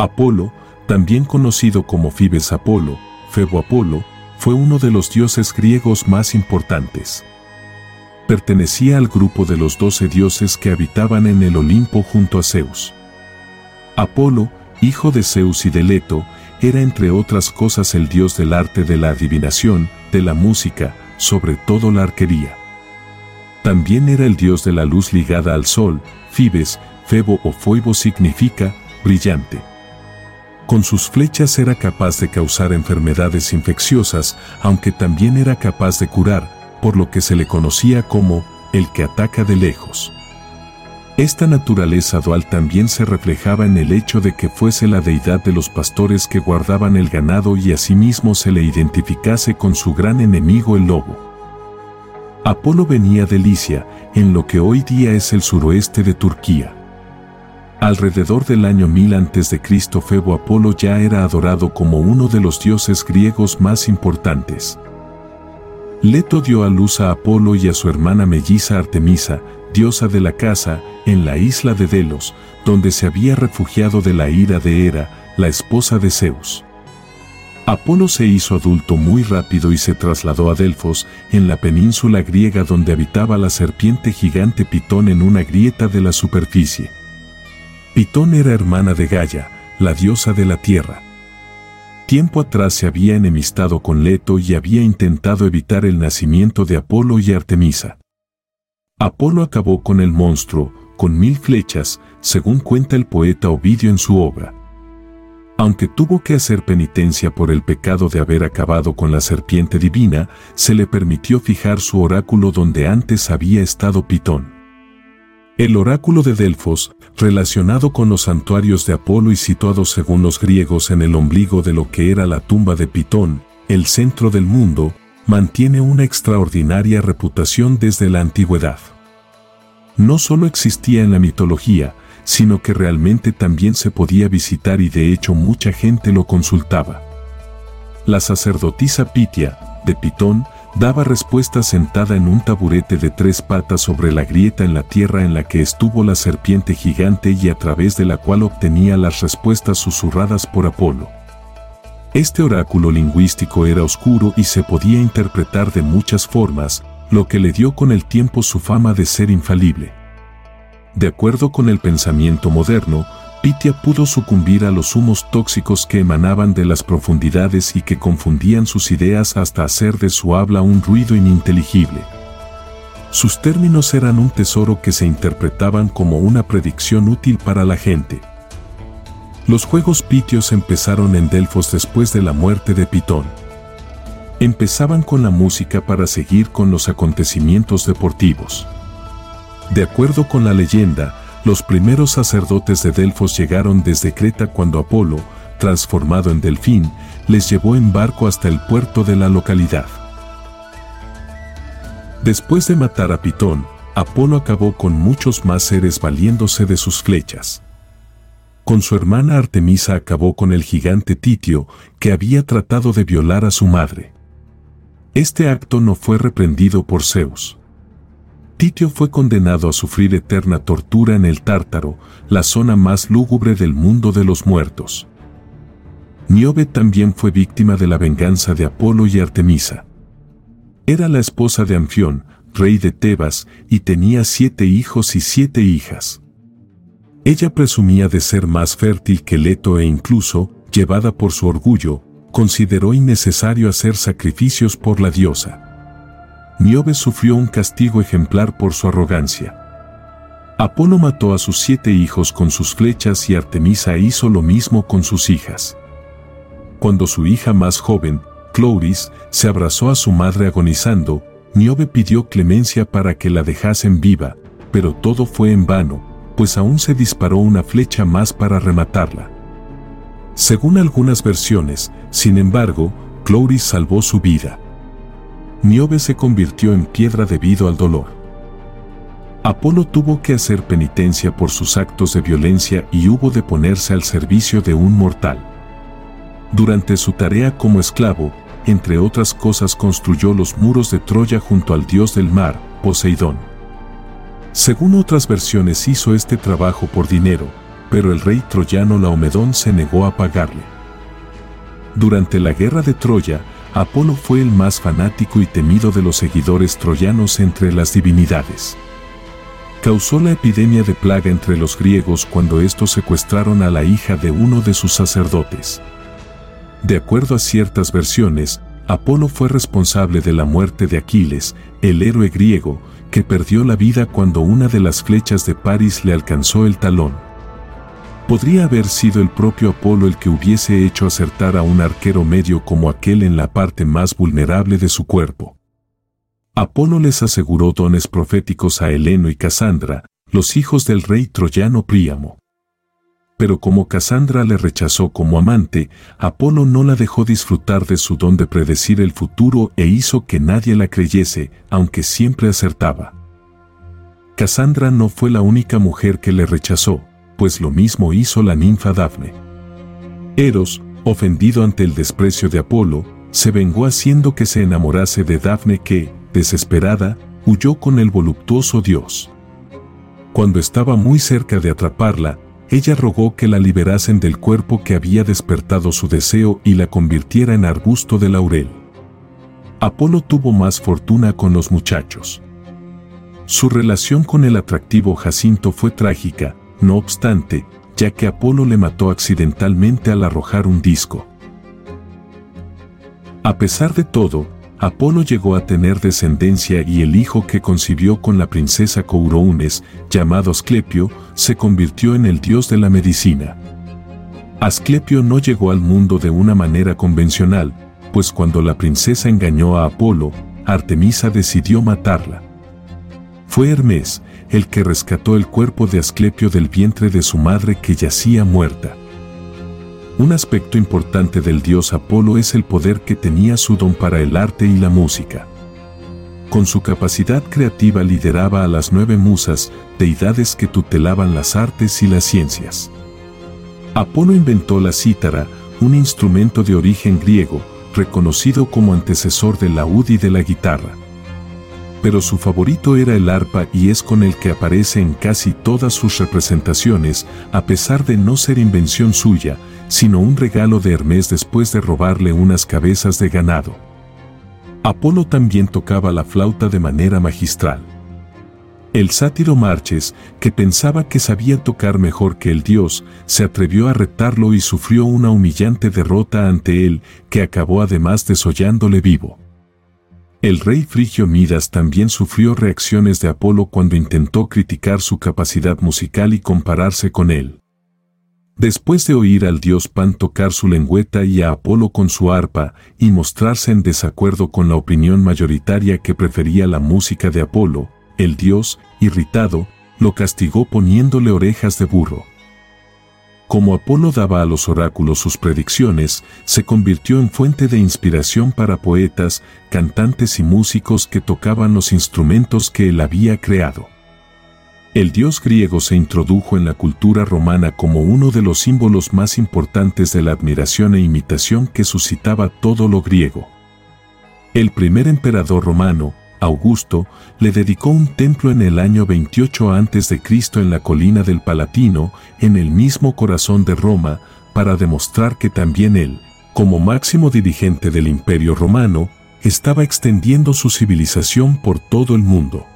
Apolo, también conocido como Fibes Apolo, Febo Apolo, fue uno de los dioses griegos más importantes. Pertenecía al grupo de los doce dioses que habitaban en el Olimpo junto a Zeus. Apolo, hijo de Zeus y de Leto, era entre otras cosas el dios del arte de la adivinación, de la música, sobre todo la arquería. También era el dios de la luz ligada al sol, Fibes, Febo o Foibo significa brillante. Con sus flechas era capaz de causar enfermedades infecciosas, aunque también era capaz de curar, por lo que se le conocía como el que ataca de lejos. Esta naturaleza dual también se reflejaba en el hecho de que fuese la deidad de los pastores que guardaban el ganado y asimismo se le identificase con su gran enemigo el lobo. Apolo venía de Licia, en lo que hoy día es el suroeste de Turquía. Alrededor del año 1000 a.C. Febo Apolo ya era adorado como uno de los dioses griegos más importantes. Leto dio a luz a Apolo y a su hermana melliza Artemisa, diosa de la casa, en la isla de Delos, donde se había refugiado de la ira de Hera, la esposa de Zeus. Apolo se hizo adulto muy rápido y se trasladó a Delfos, en la península griega donde habitaba la serpiente gigante Pitón en una grieta de la superficie. Pitón era hermana de Gaia, la diosa de la tierra. Tiempo atrás se había enemistado con Leto y había intentado evitar el nacimiento de Apolo y Artemisa. Apolo acabó con el monstruo, con mil flechas, según cuenta el poeta Ovidio en su obra. Aunque tuvo que hacer penitencia por el pecado de haber acabado con la serpiente divina, se le permitió fijar su oráculo donde antes había estado Pitón. El oráculo de Delfos, relacionado con los santuarios de Apolo y situado según los griegos en el ombligo de lo que era la tumba de Pitón, el centro del mundo, mantiene una extraordinaria reputación desde la antigüedad. No solo existía en la mitología, sino que realmente también se podía visitar y de hecho mucha gente lo consultaba. La sacerdotisa Pitia, de Pitón, daba respuesta sentada en un taburete de tres patas sobre la grieta en la tierra en la que estuvo la serpiente gigante y a través de la cual obtenía las respuestas susurradas por Apolo. Este oráculo lingüístico era oscuro y se podía interpretar de muchas formas, lo que le dio con el tiempo su fama de ser infalible. De acuerdo con el pensamiento moderno, Pitia pudo sucumbir a los humos tóxicos que emanaban de las profundidades y que confundían sus ideas hasta hacer de su habla un ruido ininteligible. Sus términos eran un tesoro que se interpretaban como una predicción útil para la gente. Los juegos pitios empezaron en Delfos después de la muerte de Pitón. Empezaban con la música para seguir con los acontecimientos deportivos. De acuerdo con la leyenda, los primeros sacerdotes de Delfos llegaron desde Creta cuando Apolo, transformado en delfín, les llevó en barco hasta el puerto de la localidad. Después de matar a Pitón, Apolo acabó con muchos más seres valiéndose de sus flechas. Con su hermana Artemisa acabó con el gigante Titio, que había tratado de violar a su madre. Este acto no fue reprendido por Zeus. Titio fue condenado a sufrir eterna tortura en el Tártaro, la zona más lúgubre del mundo de los muertos. Niobe también fue víctima de la venganza de Apolo y Artemisa. Era la esposa de Anfión, rey de Tebas, y tenía siete hijos y siete hijas. Ella presumía de ser más fértil que Leto e incluso, llevada por su orgullo, consideró innecesario hacer sacrificios por la diosa. Niobe sufrió un castigo ejemplar por su arrogancia. Apolo mató a sus siete hijos con sus flechas y Artemisa hizo lo mismo con sus hijas. Cuando su hija más joven, Cloris, se abrazó a su madre agonizando, Niobe pidió clemencia para que la dejasen viva, pero todo fue en vano, pues aún se disparó una flecha más para rematarla. Según algunas versiones, sin embargo, Cloris salvó su vida. Niobe se convirtió en piedra debido al dolor. Apolo tuvo que hacer penitencia por sus actos de violencia y hubo de ponerse al servicio de un mortal. Durante su tarea como esclavo, entre otras cosas construyó los muros de Troya junto al dios del mar, Poseidón. Según otras versiones hizo este trabajo por dinero, pero el rey troyano Laomedón se negó a pagarle. Durante la guerra de Troya, Apolo fue el más fanático y temido de los seguidores troyanos entre las divinidades. Causó la epidemia de plaga entre los griegos cuando estos secuestraron a la hija de uno de sus sacerdotes. De acuerdo a ciertas versiones, Apolo fue responsable de la muerte de Aquiles, el héroe griego, que perdió la vida cuando una de las flechas de París le alcanzó el talón. Podría haber sido el propio Apolo el que hubiese hecho acertar a un arquero medio como aquel en la parte más vulnerable de su cuerpo. Apolo les aseguró dones proféticos a Heleno y Casandra, los hijos del rey troyano Príamo. Pero como Casandra le rechazó como amante, Apolo no la dejó disfrutar de su don de predecir el futuro e hizo que nadie la creyese, aunque siempre acertaba. Casandra no fue la única mujer que le rechazó, pues lo mismo hizo la ninfa Dafne. Eros, ofendido ante el desprecio de Apolo, se vengó haciendo que se enamorase de Dafne que, desesperada, huyó con el voluptuoso dios. Cuando estaba muy cerca de atraparla, ella rogó que la liberasen del cuerpo que había despertado su deseo y la convirtiera en arbusto de laurel. Apolo tuvo más fortuna con los muchachos. Su relación con el atractivo Jacinto fue trágica, no obstante, ya que Apolo le mató accidentalmente al arrojar un disco. A pesar de todo, Apolo llegó a tener descendencia y el hijo que concibió con la princesa Courounes, llamado Asclepio, se convirtió en el dios de la medicina. Asclepio no llegó al mundo de una manera convencional, pues cuando la princesa engañó a Apolo, Artemisa decidió matarla. Fue Hermes, el que rescató el cuerpo de Asclepio del vientre de su madre que yacía muerta. Un aspecto importante del dios Apolo es el poder que tenía su don para el arte y la música. Con su capacidad creativa lideraba a las nueve musas, deidades que tutelaban las artes y las ciencias. Apolo inventó la cítara, un instrumento de origen griego, reconocido como antecesor del laúd y de la guitarra pero su favorito era el arpa y es con el que aparece en casi todas sus representaciones, a pesar de no ser invención suya, sino un regalo de Hermes después de robarle unas cabezas de ganado. Apolo también tocaba la flauta de manera magistral. El sátiro Marches, que pensaba que sabía tocar mejor que el dios, se atrevió a retarlo y sufrió una humillante derrota ante él, que acabó además desollándole vivo. El rey frigio Midas también sufrió reacciones de Apolo cuando intentó criticar su capacidad musical y compararse con él. Después de oír al dios Pan tocar su lengüeta y a Apolo con su arpa, y mostrarse en desacuerdo con la opinión mayoritaria que prefería la música de Apolo, el dios, irritado, lo castigó poniéndole orejas de burro. Como Apolo daba a los oráculos sus predicciones, se convirtió en fuente de inspiración para poetas, cantantes y músicos que tocaban los instrumentos que él había creado. El dios griego se introdujo en la cultura romana como uno de los símbolos más importantes de la admiración e imitación que suscitaba todo lo griego. El primer emperador romano, Augusto le dedicó un templo en el año 28 a.C. en la colina del Palatino, en el mismo corazón de Roma, para demostrar que también él, como máximo dirigente del imperio romano, estaba extendiendo su civilización por todo el mundo.